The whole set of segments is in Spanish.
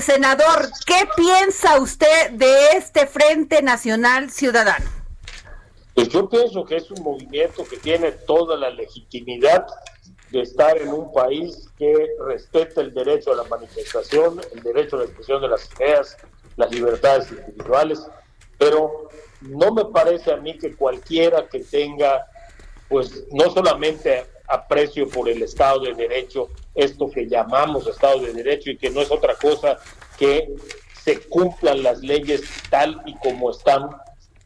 Senador, ¿qué piensa usted de este Frente Nacional Ciudadano? Pues yo pienso que es un movimiento que tiene toda la legitimidad de estar en un país que respeta el derecho a la manifestación, el derecho a la expresión de las ideas, las libertades individuales, pero no me parece a mí que cualquiera que tenga, pues no solamente aprecio por el Estado de Derecho, esto que llamamos Estado de Derecho y que no es otra cosa que se cumplan las leyes tal y como están,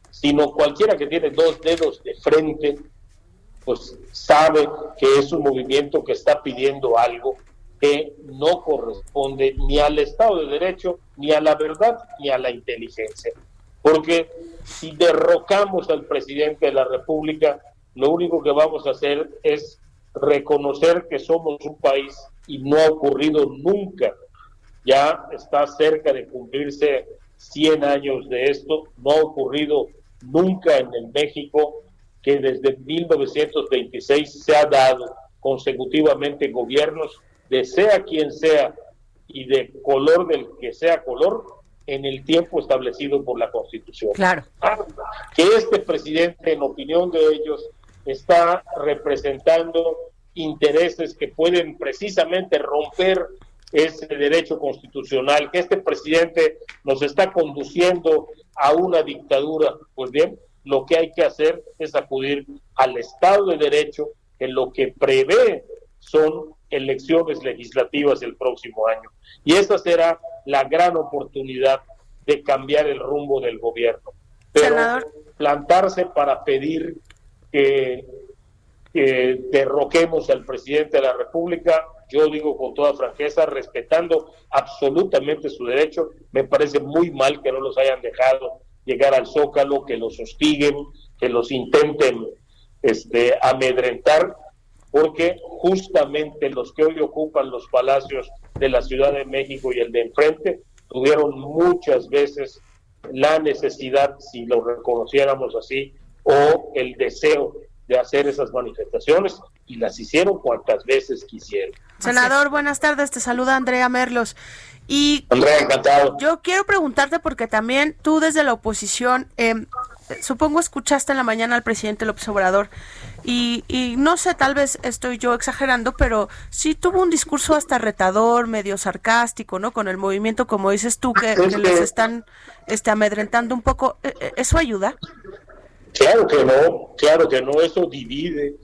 sino cualquiera que tiene dos dedos de frente pues sabe que es un movimiento que está pidiendo algo que no corresponde ni al Estado de Derecho, ni a la verdad, ni a la inteligencia. Porque si derrocamos al presidente de la República, lo único que vamos a hacer es reconocer que somos un país y no ha ocurrido nunca. Ya está cerca de cumplirse 100 años de esto, no ha ocurrido nunca en el México que desde 1926 se ha dado consecutivamente gobiernos de sea quien sea y de color del que sea color en el tiempo establecido por la Constitución. Claro. Que este presidente, en opinión de ellos, está representando intereses que pueden precisamente romper ese derecho constitucional, que este presidente nos está conduciendo a una dictadura. Pues bien, lo que hay que hacer es acudir al Estado de Derecho, en lo que prevé son elecciones legislativas el próximo año. Y esa será la gran oportunidad de cambiar el rumbo del gobierno. Pero plantarse para pedir que, que derroquemos al presidente de la República, yo digo con toda franqueza, respetando absolutamente su derecho, me parece muy mal que no los hayan dejado llegar al zócalo, que los hostiguen, que los intenten este, amedrentar, porque justamente los que hoy ocupan los palacios de la Ciudad de México y el de enfrente tuvieron muchas veces la necesidad, si lo reconociéramos así, o el deseo de hacer esas manifestaciones y las hicieron cuantas veces quisieron. Senador, buenas tardes, te saluda Andrea Merlos. Y Andrea, encantado. Yo quiero preguntarte porque también tú desde la oposición, eh, supongo escuchaste en la mañana al presidente López Obrador y, y, no sé, tal vez estoy yo exagerando, pero sí tuvo un discurso hasta retador, medio sarcástico, ¿no? Con el movimiento, como dices tú, que, les están este, amedrentando un poco. ¿E, e, ¿Eso ayuda? Claro que no, claro que no, eso divide,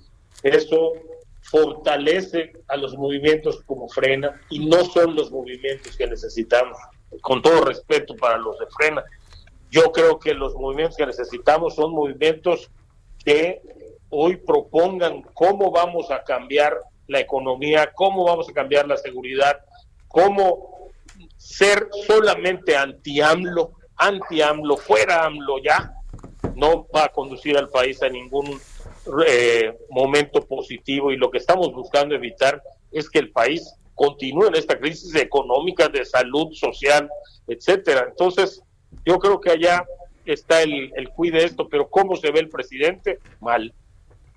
eso fortalece a los movimientos como frena y no son los movimientos que necesitamos. Con todo respeto para los de frena, yo creo que los movimientos que necesitamos son movimientos que hoy propongan cómo vamos a cambiar la economía, cómo vamos a cambiar la seguridad, cómo ser solamente anti-AMLO, anti-AMLO, fuera AMLO ya, no va a conducir al país a ningún eh, momento positivo y lo que estamos buscando evitar es que el país continúe en esta crisis económica, de salud, social, etcétera. Entonces, yo creo que allá está el, el cuide esto, pero ¿cómo se ve el presidente? Mal.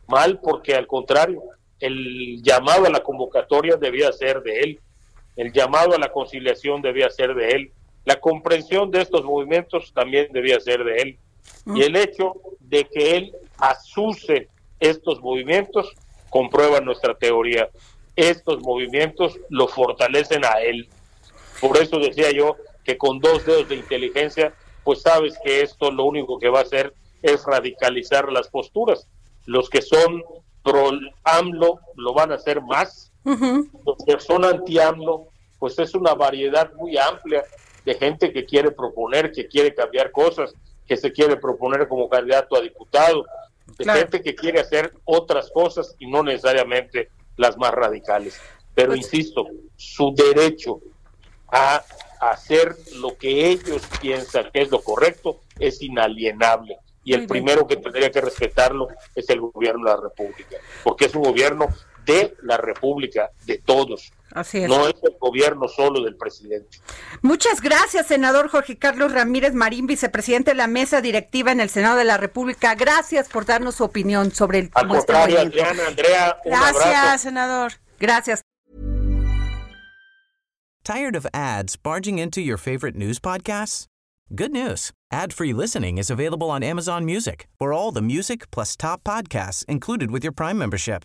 Mal porque al contrario, el llamado a la convocatoria debía ser de él, el llamado a la conciliación debía ser de él, la comprensión de estos movimientos también debía ser de él. Y el hecho de que él asuse estos movimientos comprueban nuestra teoría. Estos movimientos lo fortalecen a él. Por eso decía yo que con dos dedos de inteligencia, pues sabes que esto lo único que va a hacer es radicalizar las posturas. Los que son pro AMLO lo van a hacer más. Los que son anti AMLO, pues es una variedad muy amplia de gente que quiere proponer, que quiere cambiar cosas, que se quiere proponer como candidato a diputado, de gente que quiere hacer otras cosas y no necesariamente las más radicales. Pero pues insisto, su derecho a hacer lo que ellos piensan que es lo correcto es inalienable. Y el primero que tendría que respetarlo es el gobierno de la República, porque es un gobierno de la República, de todos. Así es. No es el gobierno solo del presidente. Muchas gracias, senador Jorge Carlos Ramírez Marín, vicepresidente de la mesa directiva en el Senado de la República. Gracias por darnos su opinión sobre el Al contrario, Adriana, Andrea, un Gracias, abrazo. senador. Gracias. Tired of ads barging into your favorite news podcasts? Good news. Ad-free listening is available on Amazon Music for all the music plus top podcasts included with your Prime membership.